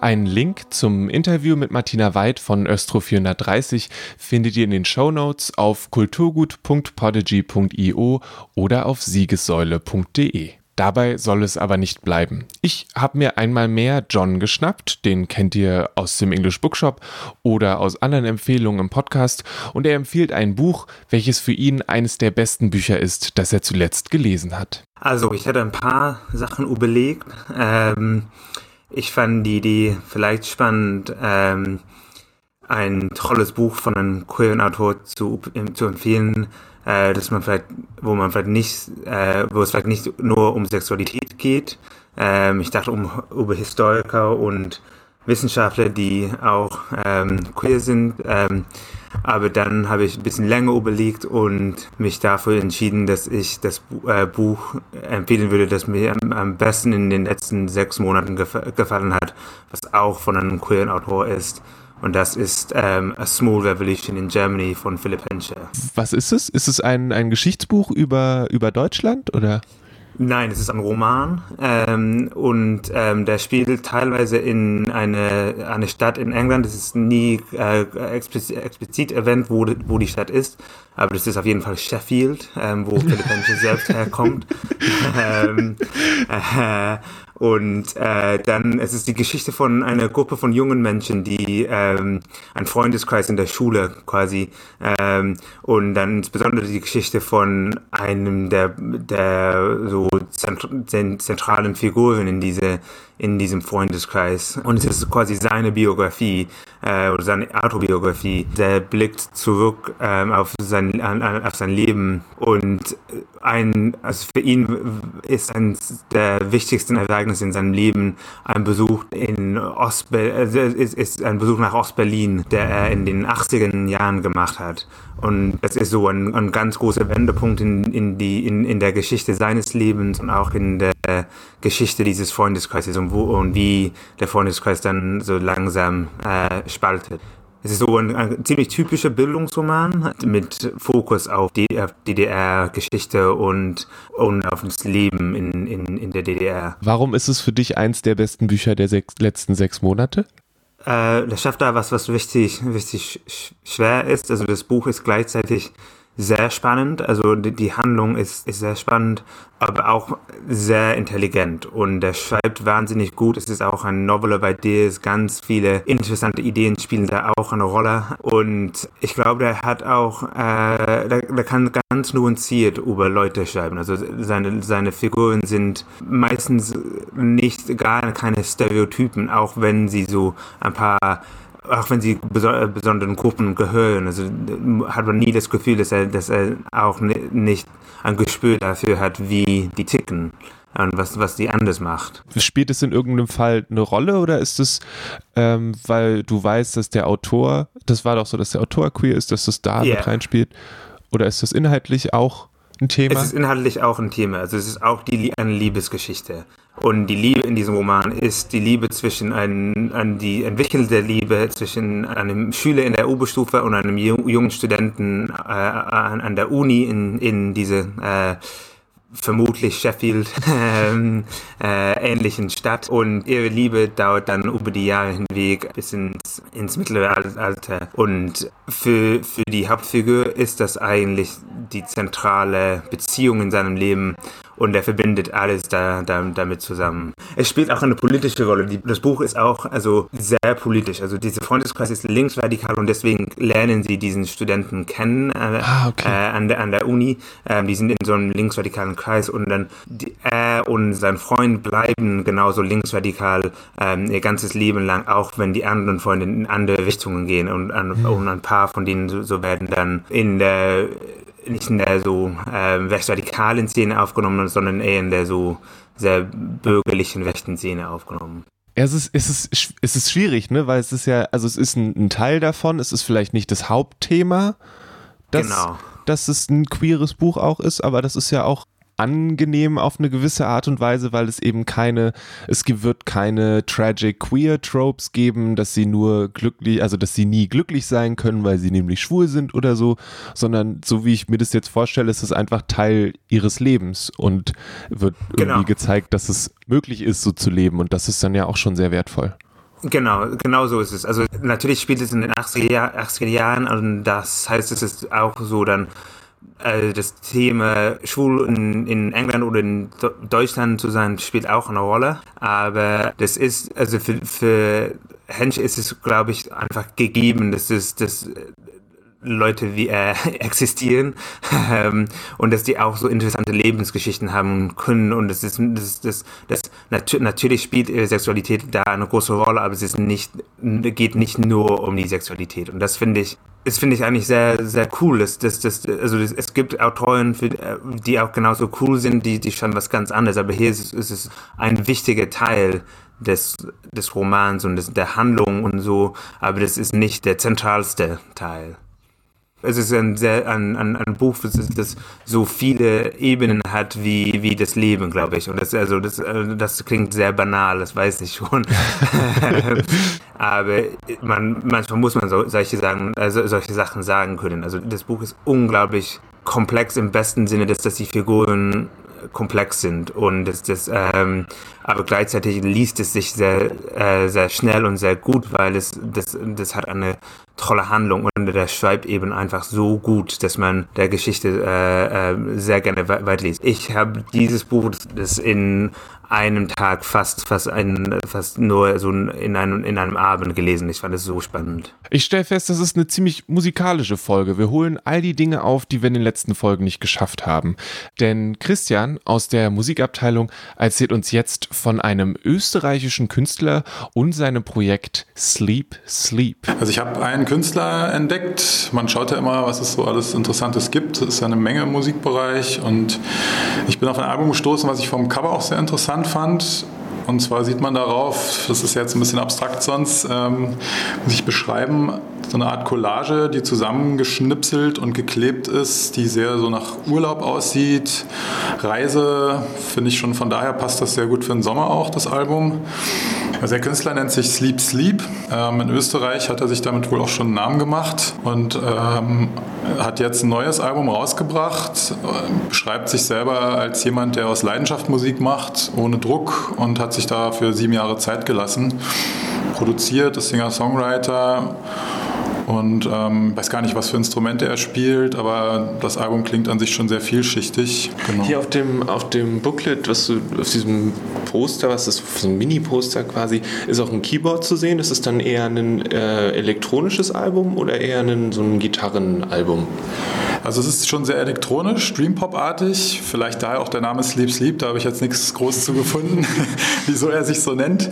Einen Link zum Interview mit Martina Weid von Östro 430 findet ihr in den Show Notes auf kulturgut.podigy.io oder auf siegessäule.de. Dabei soll es aber nicht bleiben. Ich habe mir einmal mehr John geschnappt, den kennt ihr aus dem English Bookshop oder aus anderen Empfehlungen im Podcast und er empfiehlt ein Buch, welches für ihn eines der besten Bücher ist, das er zuletzt gelesen hat. Also ich hätte ein paar Sachen überlegt. Ähm ich fand die Idee vielleicht spannend, ähm, ein tolles Buch von einem queeren Autor zu, zu empfehlen, äh, dass man vielleicht, wo man vielleicht nicht, äh, wo es vielleicht nicht nur um Sexualität geht. Ähm, ich dachte um über Historiker und Wissenschaftler, die auch ähm, queer sind. Ähm, aber dann habe ich ein bisschen länger überlegt und mich dafür entschieden, dass ich das äh, Buch empfehlen würde, das mir am, besten in den letzten sechs Monaten gef gefallen hat, was auch von einem queeren Autor ist. Und das ist ähm, A Small Revolution in Germany von Philipp Henscher. Was ist es? Ist es ein, ein Geschichtsbuch über, über Deutschland oder? Nein, es ist ein Roman ähm, und ähm, der spielt teilweise in eine, eine Stadt in England. Es ist nie äh, explizit, explizit erwähnt, wo, wo die Stadt ist, aber das ist auf jeden Fall Sheffield, ähm, wo Philipp selbst herkommt. ähm, äh, und äh, dann es ist die Geschichte von einer Gruppe von jungen Menschen, die ähm, ein Freundeskreis in der Schule quasi ähm, und dann insbesondere die Geschichte von einem der der so zentralen Figuren in diese in diesem Freundeskreis. Und es ist quasi seine Biografie äh, oder seine Autobiografie. Der blickt zurück ähm, auf, sein, an, auf sein Leben und ein, also für ihn ist eines der wichtigsten Ereignisse in seinem Leben ein Besuch in Ostberlin, also ist, ist ein Besuch nach Ostberlin, der er in den 80er Jahren gemacht hat. Und das ist so ein, ein ganz großer Wendepunkt in, in, die, in, in der Geschichte seines Lebens und auch in der Geschichte dieses Freundeskreises und, wo, und wie der Freundeskreis dann so langsam äh, spaltet. Es ist so ein, ein, ziemlich typischer Bildungsroman mit Fokus auf DDR-Geschichte und, und auf das Leben in, in, in der DDR. Warum ist es für dich eins der besten Bücher der sechs, letzten sechs Monate? Äh, das schafft da was, was richtig, richtig schwer ist. Also das Buch ist gleichzeitig sehr spannend. Also die, die Handlung ist, ist sehr spannend, aber auch sehr intelligent. Und er schreibt wahnsinnig gut. Es ist auch ein Novel, bei dem es ganz viele interessante Ideen spielen da auch eine Rolle. Und ich glaube, der hat auch, äh, der, der kann ganz nuanciert über Leute schreiben. Also seine, seine Figuren sind meistens nicht gar keine Stereotypen, auch wenn sie so ein paar auch wenn sie besonderen Gruppen gehören, also hat man nie das Gefühl, dass er, dass er auch nicht ein Gespür dafür hat, wie die ticken und was, was die anders macht. Spielt es in irgendeinem Fall eine Rolle oder ist es, ähm, weil du weißt, dass der Autor, das war doch so, dass der Autor queer ist, dass das da yeah. mit reinspielt? Oder ist das inhaltlich auch ein Thema? Es ist inhaltlich auch ein Thema. Also es ist auch die, eine Liebesgeschichte. Und die Liebe in diesem Roman ist die Liebe zwischen einem, an die entwickelte Liebe zwischen einem Schüler in der Oberstufe und einem jungen Studenten äh, an, an, der Uni in, in diese äh, vermutlich Sheffield ähm, äh, ähnlichen Stadt. Und ihre Liebe dauert dann über die Jahre hinweg bis ins, ins Mittelalter und für, für die Hauptfigur ist das eigentlich die zentrale Beziehung in seinem Leben und er verbindet alles da, da, damit zusammen. Es spielt auch eine politische Rolle. Die, das Buch ist auch also sehr politisch. Also dieser Freundeskreis ist linksradikal und deswegen lernen sie diesen Studenten kennen äh, ah, okay. äh, an, der, an der Uni. Ähm, die sind in so einem linksradikalen Kreis und dann die, er und sein Freund bleiben genauso linksradikal ähm, ihr ganzes Leben lang, auch wenn die anderen Freunde in andere Richtungen gehen und, an, mhm. und ein paar von denen so, so werden dann in der nicht in der so äh, rechtsradikalen Szene aufgenommen, sondern eher in der so sehr bürgerlichen rechten Szene aufgenommen. Es ist, es, ist, es ist schwierig, ne? Weil es ist ja, also es ist ein, ein Teil davon, es ist vielleicht nicht das Hauptthema, dass, genau. dass es ein queeres Buch auch ist, aber das ist ja auch angenehm auf eine gewisse Art und Weise, weil es eben keine, es wird keine tragic queer Tropes geben, dass sie nur glücklich, also dass sie nie glücklich sein können, weil sie nämlich schwul sind oder so, sondern so wie ich mir das jetzt vorstelle, ist es einfach Teil ihres Lebens und wird genau. irgendwie gezeigt, dass es möglich ist, so zu leben und das ist dann ja auch schon sehr wertvoll. Genau, genau so ist es. Also natürlich spielt es in den 80er, Jahr, 80er Jahren und das heißt, es ist auch so dann äh, das Thema schwul in, in England oder in Deutschland zu sein, spielt auch eine Rolle. Aber das ist, also für, für Hensch ist es, glaube ich, einfach gegeben, dass es, dass Leute wie er existieren ähm, und dass die auch so interessante Lebensgeschichten haben können und das ist das das, das nat natürlich spielt Sexualität da eine große Rolle, aber es ist nicht geht nicht nur um die Sexualität und das finde ich das finde ich eigentlich sehr sehr cool. Das, das, das, also das, es gibt Autoren, für, die auch genauso cool sind, die die schon was ganz anderes, aber hier ist, es, ist es ein wichtiger Teil des, des Romans und des, der Handlung und so, aber das ist nicht der zentralste Teil es ist ein, sehr, ein, ein, ein Buch, das, das, so viele Ebenen hat wie, wie das Leben, glaube ich. Und das, also das, äh, das klingt sehr banal, das weiß ich schon. Aber man, manchmal muss man so, solche, sagen, also solche Sachen sagen können. Also das Buch ist unglaublich komplex im besten Sinne, dass, dass die Figuren komplex sind und das, das ähm, aber gleichzeitig liest es sich sehr äh, sehr schnell und sehr gut, weil es das das hat eine tolle Handlung und der schreibt eben einfach so gut, dass man der Geschichte äh, äh, sehr gerne weiterliest. Ich habe dieses Buch das in einem Tag fast, fast, ein, fast nur so in einem, in einem Abend gelesen. Ich fand es so spannend. Ich stelle fest, das ist eine ziemlich musikalische Folge. Wir holen all die Dinge auf, die wir in den letzten Folgen nicht geschafft haben. Denn Christian aus der Musikabteilung erzählt uns jetzt von einem österreichischen Künstler und seinem Projekt Sleep Sleep. Also ich habe einen Künstler entdeckt. Man schaut ja immer, was es so alles Interessantes gibt. Es ist eine Menge im Musikbereich und ich bin auf ein Album gestoßen, was ich vom Cover auch sehr interessant interessant fand. Und zwar sieht man darauf, das ist jetzt ein bisschen abstrakt sonst, ähm, muss ich beschreiben, so eine Art Collage, die zusammengeschnipselt und geklebt ist, die sehr so nach Urlaub aussieht. Reise, finde ich schon von daher passt das sehr gut für den Sommer auch, das Album. Also der Künstler nennt sich Sleep Sleep. Ähm, in Österreich hat er sich damit wohl auch schon einen Namen gemacht und ähm, hat jetzt ein neues Album rausgebracht, äh, beschreibt sich selber als jemand, der aus Leidenschaft Musik macht, ohne Druck und hat sich dafür sieben Jahre Zeit gelassen. Produziert, ist Singer-Songwriter und ähm, weiß gar nicht, was für Instrumente er spielt, aber das Album klingt an sich schon sehr vielschichtig. Genau. Hier auf dem, auf dem Booklet, was du, auf diesem Poster, was ist so ein Mini-Poster quasi, ist auch ein Keyboard zu sehen. Ist es dann eher ein äh, elektronisches Album oder eher ein, so ein Gitarrenalbum? Also es ist schon sehr elektronisch, Dreampop-artig, vielleicht daher auch der Name Sleep Sleep, da habe ich jetzt nichts Großes zu gefunden, wieso er sich so nennt.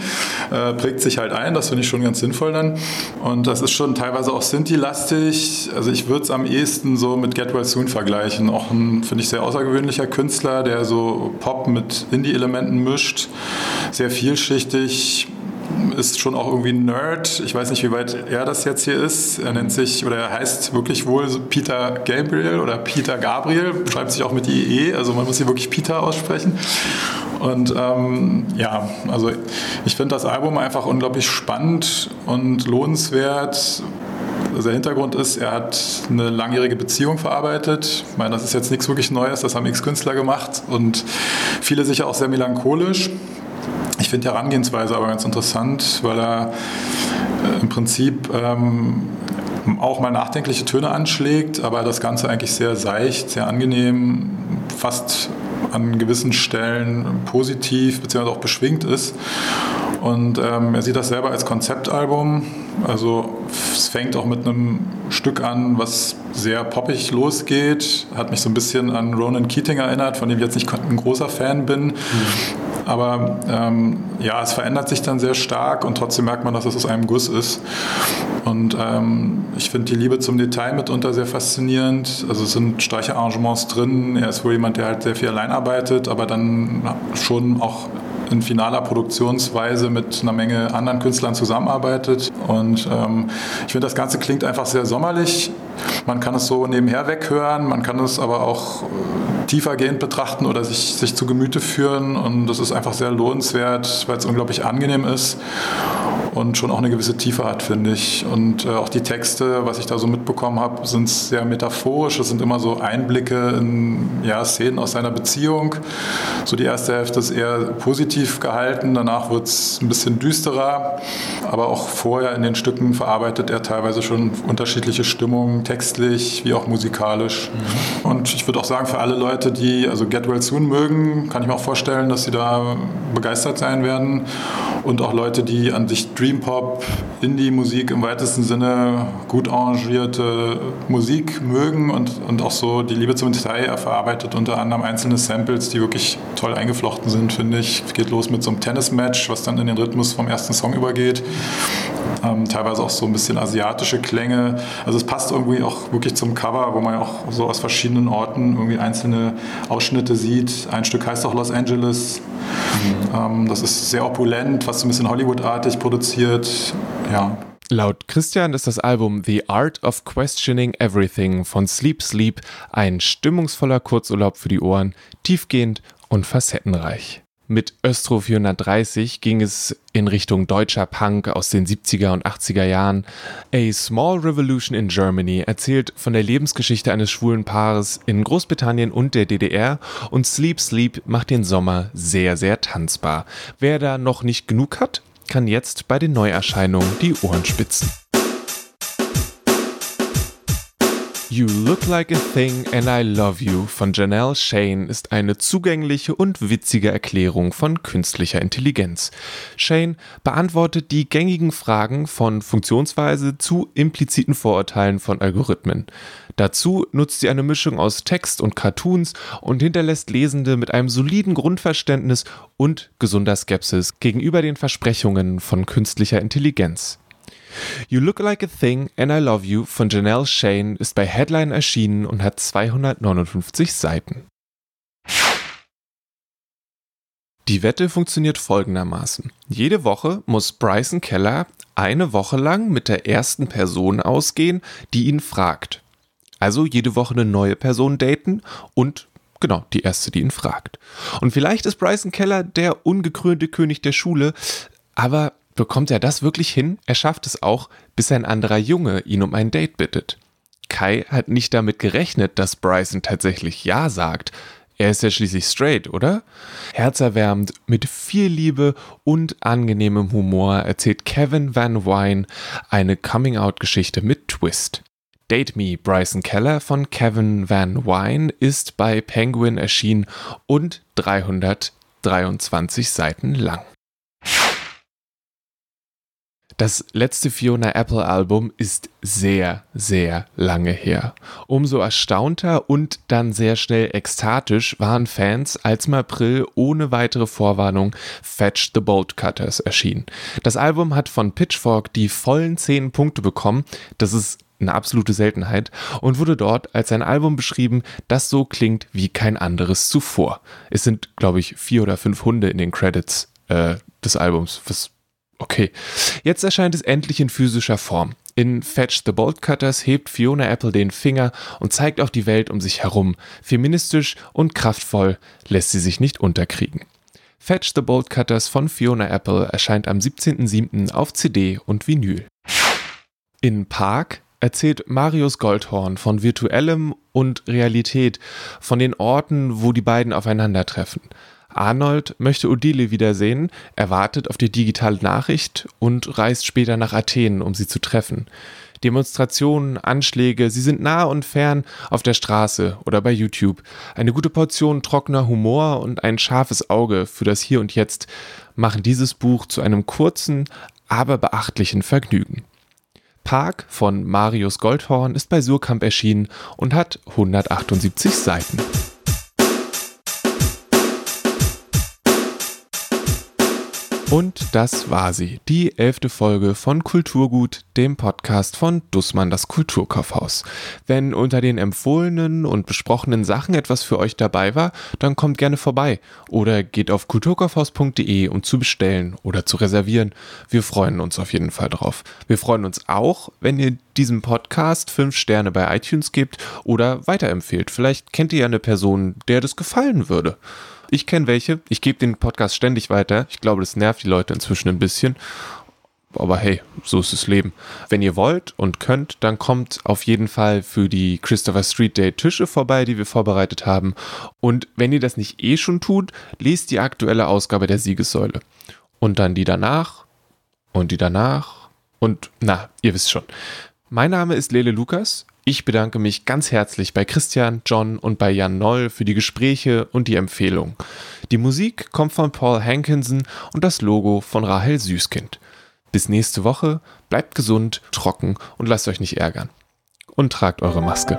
Äh, prägt sich halt ein, das finde ich schon ganz sinnvoll dann. Und das ist schon teilweise auch Sinti-lastig. Also ich würde es am ehesten so mit Get Well Soon vergleichen. Auch ein, finde ich, sehr außergewöhnlicher Künstler, der so Pop mit Indie-Elementen mischt. Sehr vielschichtig, ist schon auch irgendwie ein Nerd. Ich weiß nicht, wie weit er das jetzt hier ist. Er nennt sich oder er heißt wirklich wohl Peter Gabriel oder Peter Gabriel, schreibt sich auch mit IE, also man muss hier wirklich Peter aussprechen. Und ähm, ja, also ich finde das Album einfach unglaublich spannend und lohnenswert. Also der Hintergrund ist, er hat eine langjährige Beziehung verarbeitet. Ich meine, das ist jetzt nichts wirklich Neues, das haben X-Künstler gemacht und viele sicher auch sehr melancholisch. Ich finde die Herangehensweise aber ganz interessant, weil er äh, im Prinzip ähm, auch mal nachdenkliche Töne anschlägt, aber das Ganze eigentlich sehr seicht, sehr angenehm, fast an gewissen Stellen positiv bzw. auch beschwingt ist. Und ähm, er sieht das selber als Konzeptalbum. Also es fängt auch mit einem Stück an, was sehr poppig losgeht. Hat mich so ein bisschen an Ronan Keating erinnert, von dem ich jetzt nicht ein großer Fan bin. Mhm. Aber ähm, ja, es verändert sich dann sehr stark und trotzdem merkt man, dass es aus einem Guss ist. Und ähm, ich finde die Liebe zum Detail mitunter sehr faszinierend. Also es sind Streicherarrangements drin. Er ist wohl jemand, der halt sehr viel allein arbeitet, aber dann schon auch in finaler Produktionsweise mit einer Menge anderen Künstlern zusammenarbeitet. Und ähm, ich finde, das Ganze klingt einfach sehr sommerlich. Man kann es so nebenher weghören, man kann es aber auch äh, tiefergehend betrachten oder sich, sich zu Gemüte führen. Und das ist einfach sehr lohnenswert, weil es unglaublich angenehm ist. Und schon auch eine gewisse Tiefe hat, finde ich. Und äh, auch die Texte, was ich da so mitbekommen habe, sind sehr metaphorisch. Es sind immer so Einblicke in ja, Szenen aus seiner Beziehung. So die erste Hälfte ist eher positiv gehalten, danach wird es ein bisschen düsterer. Aber auch vorher in den Stücken verarbeitet er teilweise schon unterschiedliche Stimmungen, textlich wie auch musikalisch. Mhm. Und ich würde auch sagen, für alle Leute, die also Get Well Soon mögen, kann ich mir auch vorstellen, dass sie da begeistert sein werden. Und auch Leute, die an sich Dream Pop, Indie-Musik im weitesten Sinne, gut arrangierte Musik mögen und, und auch so die Liebe zum Detail. Er verarbeitet unter anderem einzelne Samples, die wirklich toll eingeflochten sind, finde ich. Geht los mit so einem Tennis-Match, was dann in den Rhythmus vom ersten Song übergeht. Ähm, teilweise auch so ein bisschen asiatische Klänge. Also es passt irgendwie auch wirklich zum Cover, wo man ja auch so aus verschiedenen Orten irgendwie einzelne Ausschnitte sieht. Ein Stück heißt auch Los Angeles. Mhm. Ähm, das ist sehr opulent, fast so ein bisschen Hollywood-artig produziert. Ja. Laut Christian ist das Album The Art of Questioning Everything von Sleep Sleep ein stimmungsvoller Kurzurlaub für die Ohren, tiefgehend und facettenreich. Mit Östro 430 ging es in Richtung deutscher Punk aus den 70er und 80er Jahren. A Small Revolution in Germany erzählt von der Lebensgeschichte eines schwulen Paares in Großbritannien und der DDR und Sleep Sleep macht den Sommer sehr, sehr tanzbar. Wer da noch nicht genug hat, kann jetzt bei den Neuerscheinungen die Ohren spitzen. You Look Like a Thing and I Love You von Janelle Shane ist eine zugängliche und witzige Erklärung von künstlicher Intelligenz. Shane beantwortet die gängigen Fragen von Funktionsweise zu impliziten Vorurteilen von Algorithmen. Dazu nutzt sie eine Mischung aus Text und Cartoons und hinterlässt Lesende mit einem soliden Grundverständnis und gesunder Skepsis gegenüber den Versprechungen von künstlicher Intelligenz. You Look Like a Thing and I Love You von Janelle Shane ist bei Headline erschienen und hat 259 Seiten. Die Wette funktioniert folgendermaßen. Jede Woche muss Bryson Keller eine Woche lang mit der ersten Person ausgehen, die ihn fragt. Also jede Woche eine neue Person daten und genau, die erste, die ihn fragt. Und vielleicht ist Bryson Keller der ungekrönte König der Schule, aber Bekommt er das wirklich hin? Er schafft es auch, bis ein anderer Junge ihn um ein Date bittet. Kai hat nicht damit gerechnet, dass Bryson tatsächlich Ja sagt. Er ist ja schließlich straight, oder? Herzerwärmend, mit viel Liebe und angenehmem Humor erzählt Kevin Van Wine eine Coming-out-Geschichte mit Twist. Date Me Bryson Keller von Kevin Van Wine ist bei Penguin erschienen und 323 Seiten lang. Das letzte Fiona Apple Album ist sehr, sehr lange her. Umso erstaunter und dann sehr schnell ekstatisch waren Fans, als im April ohne weitere Vorwarnung Fetch the Bolt Cutters erschien. Das Album hat von Pitchfork die vollen 10 Punkte bekommen. Das ist eine absolute Seltenheit und wurde dort als ein Album beschrieben, das so klingt wie kein anderes zuvor. Es sind, glaube ich, vier oder fünf Hunde in den Credits äh, des Albums, was Okay, jetzt erscheint es endlich in physischer Form. In Fetch the Bolt Cutters hebt Fiona Apple den Finger und zeigt auf die Welt um sich herum. Feministisch und kraftvoll lässt sie sich nicht unterkriegen. Fetch the Bolt Cutters von Fiona Apple erscheint am 17.07. auf CD und Vinyl. In Park erzählt Marius Goldhorn von virtuellem und Realität, von den Orten, wo die beiden aufeinandertreffen. Arnold möchte Odile wiedersehen, er wartet auf die digitale Nachricht und reist später nach Athen, um sie zu treffen. Demonstrationen, Anschläge, sie sind nah und fern auf der Straße oder bei YouTube. Eine gute Portion trockener Humor und ein scharfes Auge für das Hier und Jetzt machen dieses Buch zu einem kurzen, aber beachtlichen Vergnügen. Park von Marius Goldhorn ist bei Surkamp erschienen und hat 178 Seiten. Und das war sie, die elfte Folge von Kulturgut, dem Podcast von Dussmann das Kulturkaufhaus. Wenn unter den empfohlenen und besprochenen Sachen etwas für euch dabei war, dann kommt gerne vorbei oder geht auf kulturkaufhaus.de, um zu bestellen oder zu reservieren. Wir freuen uns auf jeden Fall drauf. Wir freuen uns auch, wenn ihr diesem Podcast fünf Sterne bei iTunes gebt oder weiterempfehlt. Vielleicht kennt ihr ja eine Person, der das gefallen würde. Ich kenne welche. Ich gebe den Podcast ständig weiter. Ich glaube, das nervt die Leute inzwischen ein bisschen. aber hey, so ist das Leben. Wenn ihr wollt und könnt, dann kommt auf jeden Fall für die Christopher Street Day Tische vorbei, die wir vorbereitet haben. Und wenn ihr das nicht eh schon tut, lest die aktuelle Ausgabe der Siegessäule. Und dann die danach und die danach und na, ihr wisst schon. Mein Name ist Lele Lukas. Ich bedanke mich ganz herzlich bei Christian, John und bei Jan Noll für die Gespräche und die Empfehlung. Die Musik kommt von Paul Hankinson und das Logo von Rahel Süßkind. Bis nächste Woche, bleibt gesund, trocken und lasst euch nicht ärgern. Und tragt eure Maske.